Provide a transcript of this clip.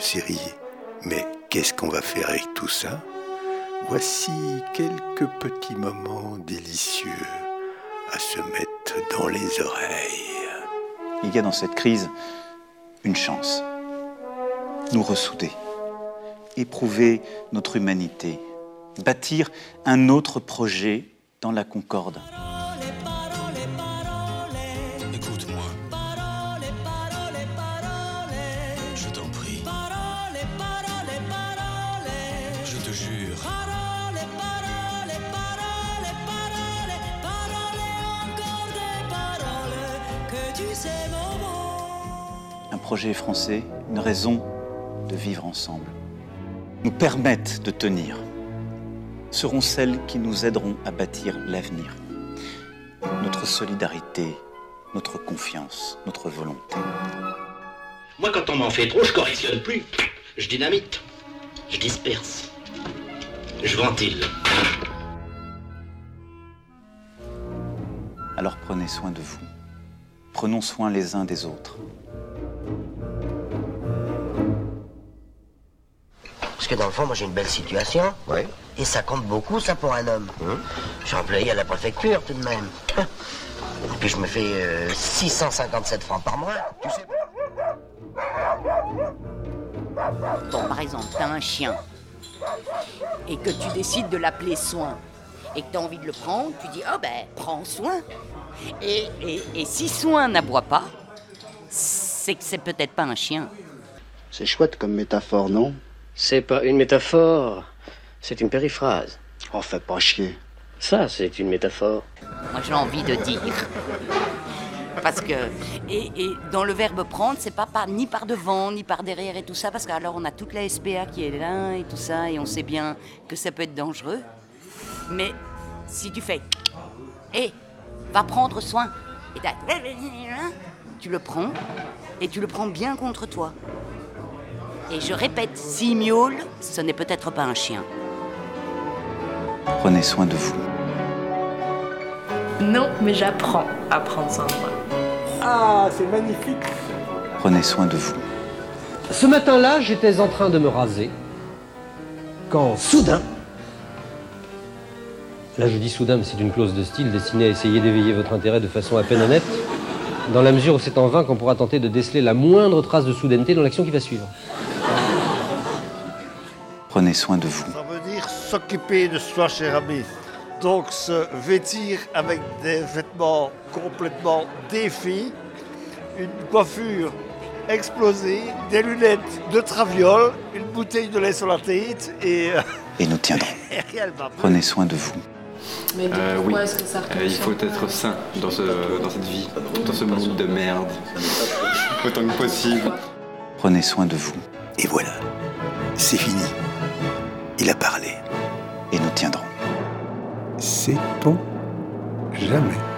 série. Mais qu'est-ce qu'on va faire avec tout ça? Voici quelques petits moments délicieux à se mettre dans les oreilles. Il y a dans cette crise une chance. Nous ressouder, éprouver notre humanité, bâtir un autre projet dans la concorde. Un projet français, une raison de vivre ensemble. Nous permettent de tenir. Seront celles qui nous aideront à bâtir l'avenir. Notre solidarité, notre confiance, notre volonté. Moi, quand on m'en fait trop, je correctionne plus. Je dynamite. Je disperse. Je ventile. Alors prenez soin de vous. Prenons soin les uns des autres. Parce que dans le fond, moi j'ai une belle situation. Oui. Et ça compte beaucoup, ça, pour un homme. Hum. Je suis employé à la préfecture, tout de même. Et puis je me fais euh, 657 francs par mois. Tu sais. Bon, par exemple, t'as un chien et que tu décides de l'appeler Soin et que t'as envie de le prendre, tu dis oh ben prends soin. Et, et, et si Soin n'aboie pas, c'est que c'est peut-être pas un chien. C'est chouette comme métaphore, non? C'est pas une métaphore, c'est une périphrase. Oh, fais pas chier. Ça, c'est une métaphore. Moi j'ai envie de dire. Parce que. Et, et dans le verbe prendre, c'est pas par, ni par devant, ni par derrière et tout ça, parce qu'alors on a toute la SPA qui est là et tout ça, et on sait bien que ça peut être dangereux. Mais si tu fais. Hé, va prendre soin. Et t'as- tu le prends, et tu le prends bien contre toi. Et je répète, s'il miaule, ce n'est peut-être pas un chien. Prenez soin de vous. Non, mais j'apprends à prendre soin de moi. Ah, c'est magnifique. Prenez soin de vous. Ce matin-là, j'étais en train de me raser quand soudain, là je dis soudain, mais c'est une clause de style destinée à essayer d'éveiller votre intérêt de façon à peine honnête, dans la mesure où c'est en vain qu'on pourra tenter de déceler la moindre trace de soudaineté dans l'action qui va suivre. Prenez soin de vous. Ça veut dire s'occuper de soi, cher ami. Donc se vêtir avec des vêtements complètement défaits, une coiffure explosée, des lunettes de traviole, une bouteille de lait sur la tête et, euh, Et nous tiendrons. Prenez soin de vous. Mais Euh, pourquoi oui. est-ce que ça Euh, il faut être sain dans, ce, dans cette vie, dans ce monde de merde. Autant que possible. Prenez soin de vous. Et voilà, c'est fini. Il a parlé. Et nous tiendrons. Sait-on jamais